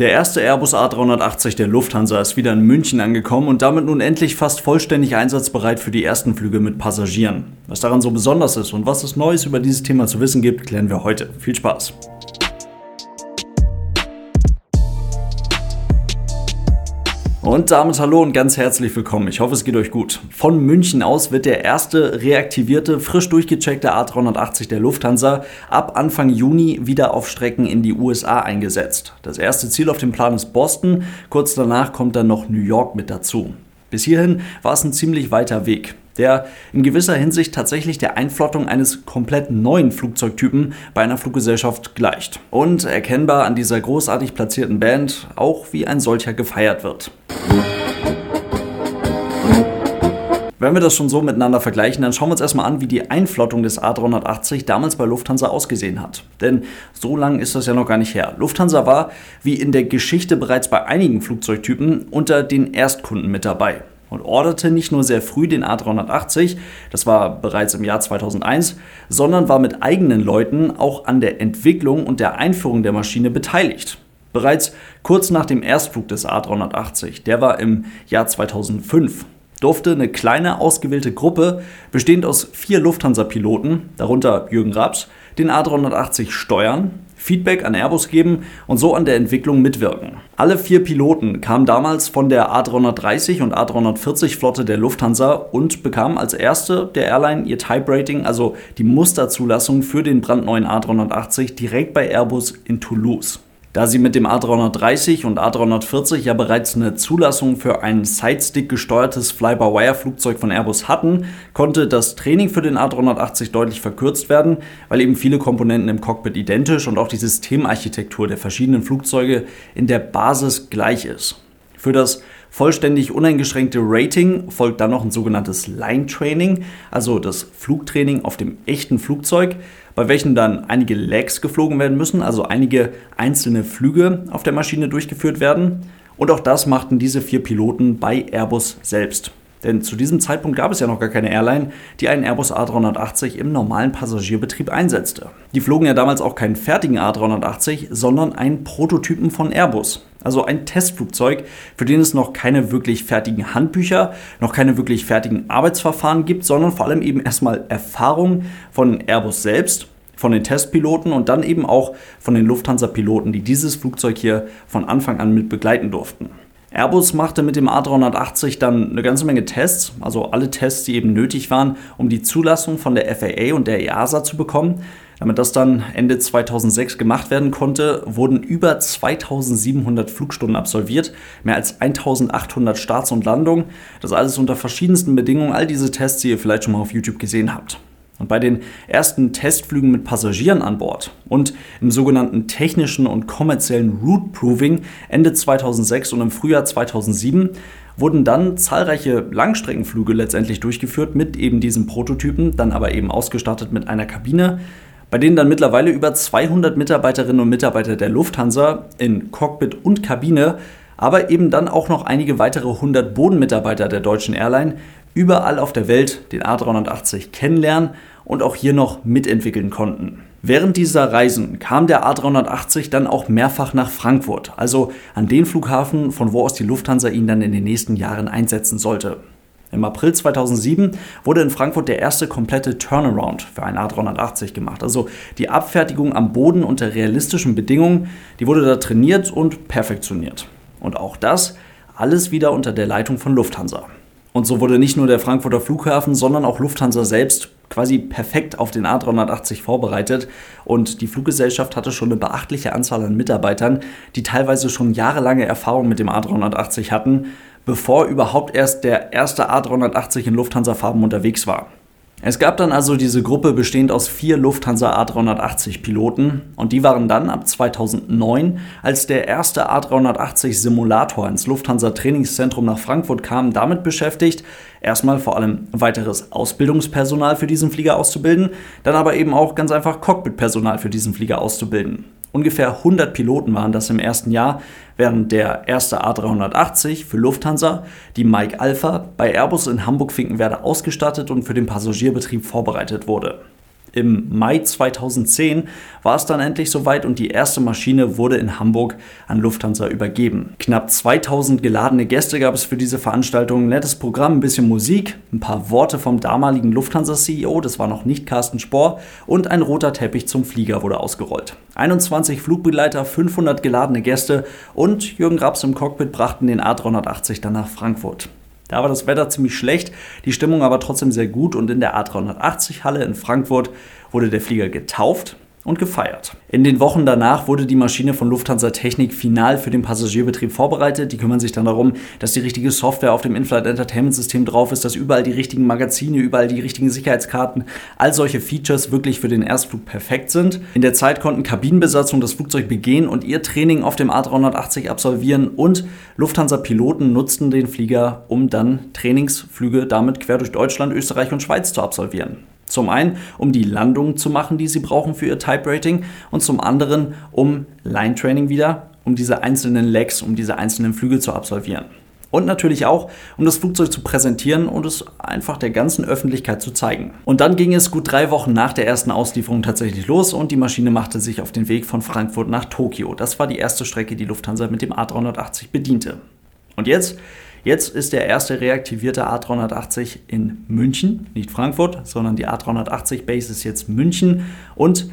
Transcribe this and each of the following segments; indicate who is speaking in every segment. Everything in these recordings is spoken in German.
Speaker 1: Der erste Airbus A380 der Lufthansa ist wieder in München angekommen und damit nun endlich fast vollständig einsatzbereit für die ersten Flüge mit Passagieren. Was daran so besonders ist und was es Neues über dieses Thema zu wissen gibt, klären wir heute. Viel Spaß! Und damit hallo und ganz herzlich willkommen. Ich hoffe, es geht euch gut. Von München aus wird der erste reaktivierte, frisch durchgecheckte A380 der Lufthansa ab Anfang Juni wieder auf Strecken in die USA eingesetzt. Das erste Ziel auf dem Plan ist Boston, kurz danach kommt dann noch New York mit dazu. Bis hierhin war es ein ziemlich weiter Weg der in gewisser Hinsicht tatsächlich der Einflottung eines komplett neuen Flugzeugtypen bei einer Fluggesellschaft gleicht. Und erkennbar an dieser großartig platzierten Band auch wie ein solcher gefeiert wird. Wenn wir das schon so miteinander vergleichen, dann schauen wir uns erstmal an, wie die Einflottung des A380 damals bei Lufthansa ausgesehen hat. Denn so lang ist das ja noch gar nicht her. Lufthansa war, wie in der Geschichte bereits bei einigen Flugzeugtypen, unter den Erstkunden mit dabei und orderte nicht nur sehr früh den A380, das war bereits im Jahr 2001, sondern war mit eigenen Leuten auch an der Entwicklung und der Einführung der Maschine beteiligt. Bereits kurz nach dem Erstflug des A380, der war im Jahr 2005, durfte eine kleine ausgewählte Gruppe, bestehend aus vier Lufthansa-Piloten, darunter Jürgen Raps, den A380 steuern, Feedback an Airbus geben und so an der Entwicklung mitwirken. Alle vier Piloten kamen damals von der A330 und A340 Flotte der Lufthansa und bekamen als erste der Airline ihr Type Rating, also die Musterzulassung für den brandneuen A380 direkt bei Airbus in Toulouse. Da sie mit dem A330 und A340 ja bereits eine Zulassung für ein Sidestick gesteuertes Fly-by-Wire-Flugzeug von Airbus hatten, konnte das Training für den A380 deutlich verkürzt werden, weil eben viele Komponenten im Cockpit identisch und auch die Systemarchitektur der verschiedenen Flugzeuge in der Basis gleich ist. Für das vollständig uneingeschränkte Rating folgt dann noch ein sogenanntes Line Training, also das Flugtraining auf dem echten Flugzeug bei welchen dann einige Legs geflogen werden müssen, also einige einzelne Flüge auf der Maschine durchgeführt werden. Und auch das machten diese vier Piloten bei Airbus selbst. Denn zu diesem Zeitpunkt gab es ja noch gar keine Airline, die einen Airbus A380 im normalen Passagierbetrieb einsetzte. Die flogen ja damals auch keinen fertigen A380, sondern einen Prototypen von Airbus. Also ein Testflugzeug, für den es noch keine wirklich fertigen Handbücher, noch keine wirklich fertigen Arbeitsverfahren gibt, sondern vor allem eben erstmal Erfahrung von Airbus selbst, von den Testpiloten und dann eben auch von den Lufthansa-Piloten, die dieses Flugzeug hier von Anfang an mit begleiten durften. Airbus machte mit dem A380 dann eine ganze Menge Tests, also alle Tests, die eben nötig waren, um die Zulassung von der FAA und der EASA zu bekommen. Damit das dann Ende 2006 gemacht werden konnte, wurden über 2700 Flugstunden absolviert, mehr als 1800 Starts und Landungen. Das alles unter verschiedensten Bedingungen, all diese Tests, die ihr vielleicht schon mal auf YouTube gesehen habt. Und bei den ersten Testflügen mit Passagieren an Bord und im sogenannten technischen und kommerziellen Route Proving Ende 2006 und im Frühjahr 2007 wurden dann zahlreiche Langstreckenflüge letztendlich durchgeführt mit eben diesen Prototypen, dann aber eben ausgestattet mit einer Kabine, bei denen dann mittlerweile über 200 Mitarbeiterinnen und Mitarbeiter der Lufthansa in Cockpit und Kabine, aber eben dann auch noch einige weitere 100 Bodenmitarbeiter der deutschen Airline überall auf der Welt den A380 kennenlernen und auch hier noch mitentwickeln konnten. Während dieser Reisen kam der A380 dann auch mehrfach nach Frankfurt, also an den Flughafen, von wo aus die Lufthansa ihn dann in den nächsten Jahren einsetzen sollte. Im April 2007 wurde in Frankfurt der erste komplette Turnaround für einen A380 gemacht. Also die Abfertigung am Boden unter realistischen Bedingungen, die wurde da trainiert und perfektioniert. Und auch das alles wieder unter der Leitung von Lufthansa. Und so wurde nicht nur der Frankfurter Flughafen, sondern auch Lufthansa selbst quasi perfekt auf den A380 vorbereitet. Und die Fluggesellschaft hatte schon eine beachtliche Anzahl an Mitarbeitern, die teilweise schon jahrelange Erfahrung mit dem A380 hatten, bevor überhaupt erst der erste A380 in Lufthansa-Farben unterwegs war. Es gab dann also diese Gruppe bestehend aus vier Lufthansa A380 Piloten und die waren dann ab 2009, als der erste A380 Simulator ins Lufthansa Trainingszentrum nach Frankfurt kam, damit beschäftigt, erstmal vor allem weiteres Ausbildungspersonal für diesen Flieger auszubilden, dann aber eben auch ganz einfach Cockpitpersonal für diesen Flieger auszubilden. Ungefähr 100 Piloten waren das im ersten Jahr, während der erste A380 für Lufthansa, die Mike Alpha, bei Airbus in Hamburg-Finkenwerder ausgestattet und für den Passagierbetrieb vorbereitet wurde. Im Mai 2010 war es dann endlich soweit und die erste Maschine wurde in Hamburg an Lufthansa übergeben. Knapp 2000 geladene Gäste gab es für diese Veranstaltung, nettes Programm, ein bisschen Musik, ein paar Worte vom damaligen Lufthansa-CEO, das war noch nicht Carsten Spohr, und ein roter Teppich zum Flieger wurde ausgerollt. 21 Flugbegleiter, 500 geladene Gäste und Jürgen Raps im Cockpit brachten den A380 dann nach Frankfurt. Da war das Wetter ziemlich schlecht, die Stimmung aber trotzdem sehr gut und in der A380-Halle in Frankfurt wurde der Flieger getauft und gefeiert. In den Wochen danach wurde die Maschine von Lufthansa Technik final für den Passagierbetrieb vorbereitet. Die kümmern sich dann darum, dass die richtige Software auf dem In-Flight Entertainment System drauf ist, dass überall die richtigen Magazine, überall die richtigen Sicherheitskarten, all solche Features wirklich für den Erstflug perfekt sind. In der Zeit konnten Kabinenbesatzung das Flugzeug begehen und ihr Training auf dem A380 absolvieren und Lufthansa-Piloten nutzten den Flieger, um dann Trainingsflüge damit quer durch Deutschland, Österreich und Schweiz zu absolvieren. Zum einen, um die Landung zu machen, die sie brauchen für ihr Type Rating und zum anderen, um Line Training wieder, um diese einzelnen Legs, um diese einzelnen Flüge zu absolvieren. Und natürlich auch, um das Flugzeug zu präsentieren und es einfach der ganzen Öffentlichkeit zu zeigen. Und dann ging es gut drei Wochen nach der ersten Auslieferung tatsächlich los und die Maschine machte sich auf den Weg von Frankfurt nach Tokio. Das war die erste Strecke, die Lufthansa mit dem A380 bediente. Und jetzt Jetzt ist der erste reaktivierte A380 in München, nicht Frankfurt, sondern die A380 Base ist jetzt München und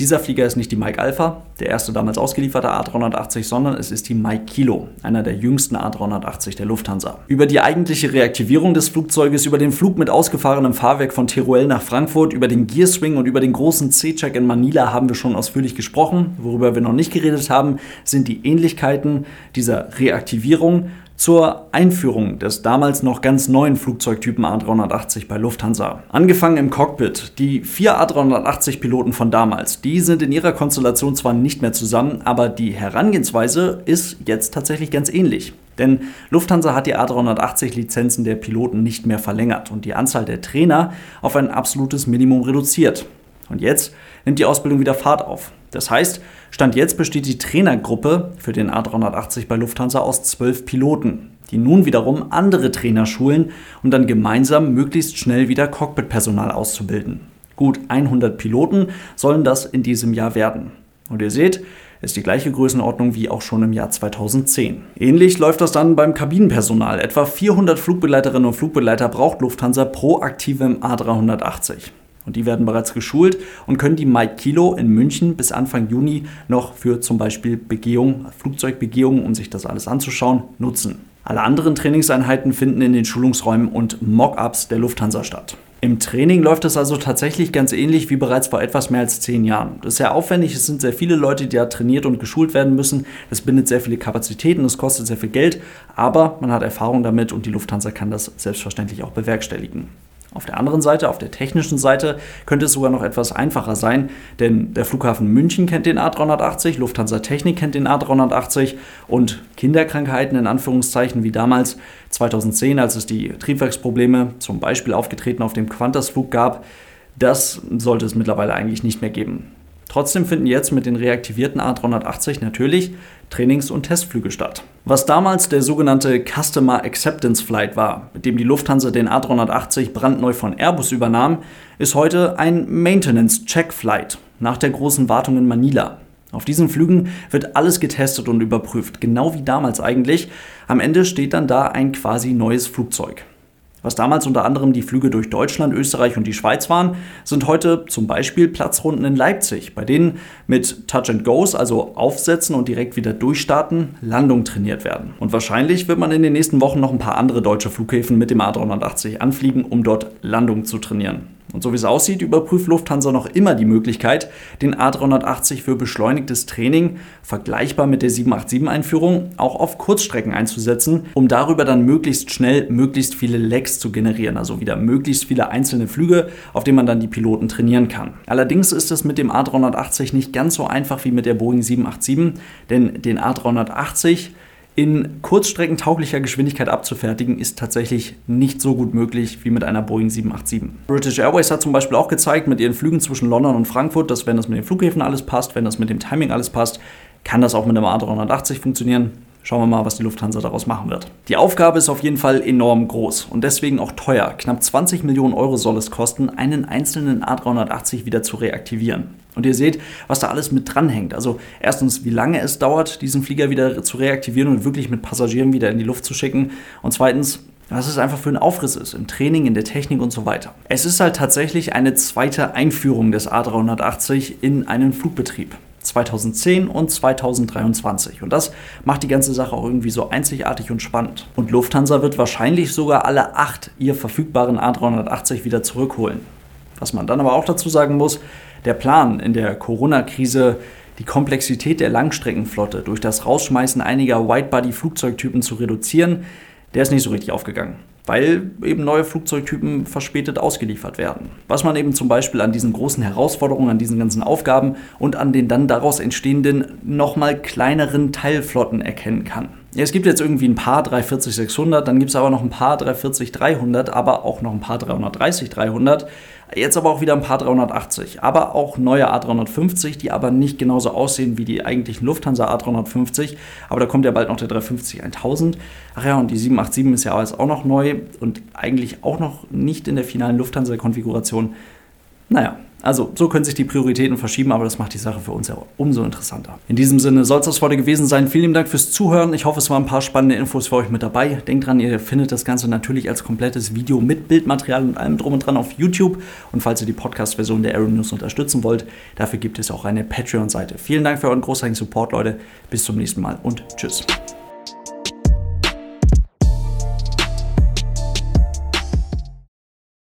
Speaker 1: dieser Flieger ist nicht die Mike Alpha, der erste damals ausgelieferte A380, sondern es ist die Mike Kilo, einer der jüngsten A380 der Lufthansa. Über die eigentliche Reaktivierung des Flugzeuges, über den Flug mit ausgefahrenem Fahrwerk von Teruel nach Frankfurt, über den Gearswing und über den großen C-Check in Manila haben wir schon ausführlich gesprochen. Worüber wir noch nicht geredet haben, sind die Ähnlichkeiten dieser Reaktivierung zur Einführung des damals noch ganz neuen Flugzeugtypen A380 bei Lufthansa. Angefangen im Cockpit. Die vier A380-Piloten von damals, die sind in ihrer Konstellation zwar nicht mehr zusammen, aber die Herangehensweise ist jetzt tatsächlich ganz ähnlich. Denn Lufthansa hat die A380-Lizenzen der Piloten nicht mehr verlängert und die Anzahl der Trainer auf ein absolutes Minimum reduziert. Und jetzt nimmt die Ausbildung wieder Fahrt auf. Das heißt, Stand jetzt besteht die Trainergruppe für den A380 bei Lufthansa aus zwölf Piloten, die nun wiederum andere Trainer schulen, um dann gemeinsam möglichst schnell wieder Cockpitpersonal auszubilden. Gut 100 Piloten sollen das in diesem Jahr werden. Und ihr seht, ist die gleiche Größenordnung wie auch schon im Jahr 2010. Ähnlich läuft das dann beim Kabinenpersonal. Etwa 400 Flugbegleiterinnen und Flugbegleiter braucht Lufthansa pro aktivem A380. Und die werden bereits geschult und können die Mike Kilo in München bis Anfang Juni noch für zum Beispiel Begehung, Flugzeugbegehungen, um sich das alles anzuschauen, nutzen. Alle anderen Trainingseinheiten finden in den Schulungsräumen und Mock-ups der Lufthansa statt. Im Training läuft es also tatsächlich ganz ähnlich wie bereits vor etwas mehr als zehn Jahren. Das ist sehr aufwendig, es sind sehr viele Leute, die da trainiert und geschult werden müssen. Das bindet sehr viele Kapazitäten, es kostet sehr viel Geld, aber man hat Erfahrung damit und die Lufthansa kann das selbstverständlich auch bewerkstelligen. Auf der anderen Seite, auf der technischen Seite, könnte es sogar noch etwas einfacher sein, denn der Flughafen München kennt den A380, Lufthansa Technik kennt den A380 und Kinderkrankheiten in Anführungszeichen wie damals 2010, als es die Triebwerksprobleme zum Beispiel aufgetreten auf dem Qantas-Flug gab, das sollte es mittlerweile eigentlich nicht mehr geben. Trotzdem finden jetzt mit den reaktivierten A380 natürlich Trainings- und Testflüge statt. Was damals der sogenannte Customer Acceptance Flight war, mit dem die Lufthansa den A380 brandneu von Airbus übernahm, ist heute ein Maintenance Check Flight nach der großen Wartung in Manila. Auf diesen Flügen wird alles getestet und überprüft, genau wie damals eigentlich. Am Ende steht dann da ein quasi neues Flugzeug. Was damals unter anderem die Flüge durch Deutschland, Österreich und die Schweiz waren, sind heute zum Beispiel Platzrunden in Leipzig, bei denen mit Touch and Goes, also aufsetzen und direkt wieder durchstarten, Landung trainiert werden. Und wahrscheinlich wird man in den nächsten Wochen noch ein paar andere deutsche Flughäfen mit dem A380 anfliegen, um dort Landung zu trainieren. Und so wie es aussieht, überprüft Lufthansa noch immer die Möglichkeit, den A380 für beschleunigtes Training, vergleichbar mit der 787-Einführung, auch auf Kurzstrecken einzusetzen, um darüber dann möglichst schnell möglichst viele Legs zu generieren, also wieder möglichst viele einzelne Flüge, auf denen man dann die Piloten trainieren kann. Allerdings ist es mit dem A380 nicht ganz so einfach wie mit der Boeing 787, denn den A380 in kurzstreckentauglicher Geschwindigkeit abzufertigen, ist tatsächlich nicht so gut möglich wie mit einer Boeing 787. British Airways hat zum Beispiel auch gezeigt mit ihren Flügen zwischen London und Frankfurt, dass wenn das mit den Flughäfen alles passt, wenn das mit dem Timing alles passt, kann das auch mit einem A380 funktionieren. Schauen wir mal, was die Lufthansa daraus machen wird. Die Aufgabe ist auf jeden Fall enorm groß und deswegen auch teuer. Knapp 20 Millionen Euro soll es kosten, einen einzelnen A380 wieder zu reaktivieren. Und ihr seht, was da alles mit dranhängt. Also erstens, wie lange es dauert, diesen Flieger wieder zu reaktivieren und wirklich mit Passagieren wieder in die Luft zu schicken. Und zweitens, was es einfach für ein Aufriss ist im Training, in der Technik und so weiter. Es ist halt tatsächlich eine zweite Einführung des A380 in einen Flugbetrieb. 2010 und 2023. Und das macht die ganze Sache auch irgendwie so einzigartig und spannend. Und Lufthansa wird wahrscheinlich sogar alle acht ihr verfügbaren A380 wieder zurückholen. Was man dann aber auch dazu sagen muss, der Plan in der Corona-Krise, die Komplexität der Langstreckenflotte durch das Rausschmeißen einiger Widebody-Flugzeugtypen zu reduzieren, der ist nicht so richtig aufgegangen weil eben neue Flugzeugtypen verspätet ausgeliefert werden. Was man eben zum Beispiel an diesen großen Herausforderungen, an diesen ganzen Aufgaben und an den dann daraus entstehenden nochmal kleineren Teilflotten erkennen kann. Ja, es gibt jetzt irgendwie ein paar 340-600, dann gibt es aber noch ein paar 340-300, aber auch noch ein paar 330-300. Jetzt aber auch wieder ein paar 380, aber auch neue A350, die aber nicht genauso aussehen wie die eigentlichen Lufthansa A350. Aber da kommt ja bald noch der 350 1000. Ach ja, und die 787 ist ja auch noch neu und eigentlich auch noch nicht in der finalen Lufthansa-Konfiguration. Naja, also, so können sich die Prioritäten verschieben, aber das macht die Sache für uns ja umso interessanter. In diesem Sinne soll es das heute gewesen sein. Vielen Dank fürs Zuhören. Ich hoffe, es waren ein paar spannende Infos für euch mit dabei. Denkt dran, ihr findet das Ganze natürlich als komplettes Video mit Bildmaterial und allem drum und dran auf YouTube. Und falls ihr die Podcast-Version der Aero News unterstützen wollt, dafür gibt es auch eine Patreon-Seite. Vielen Dank für euren großartigen Support, Leute. Bis zum nächsten Mal und tschüss.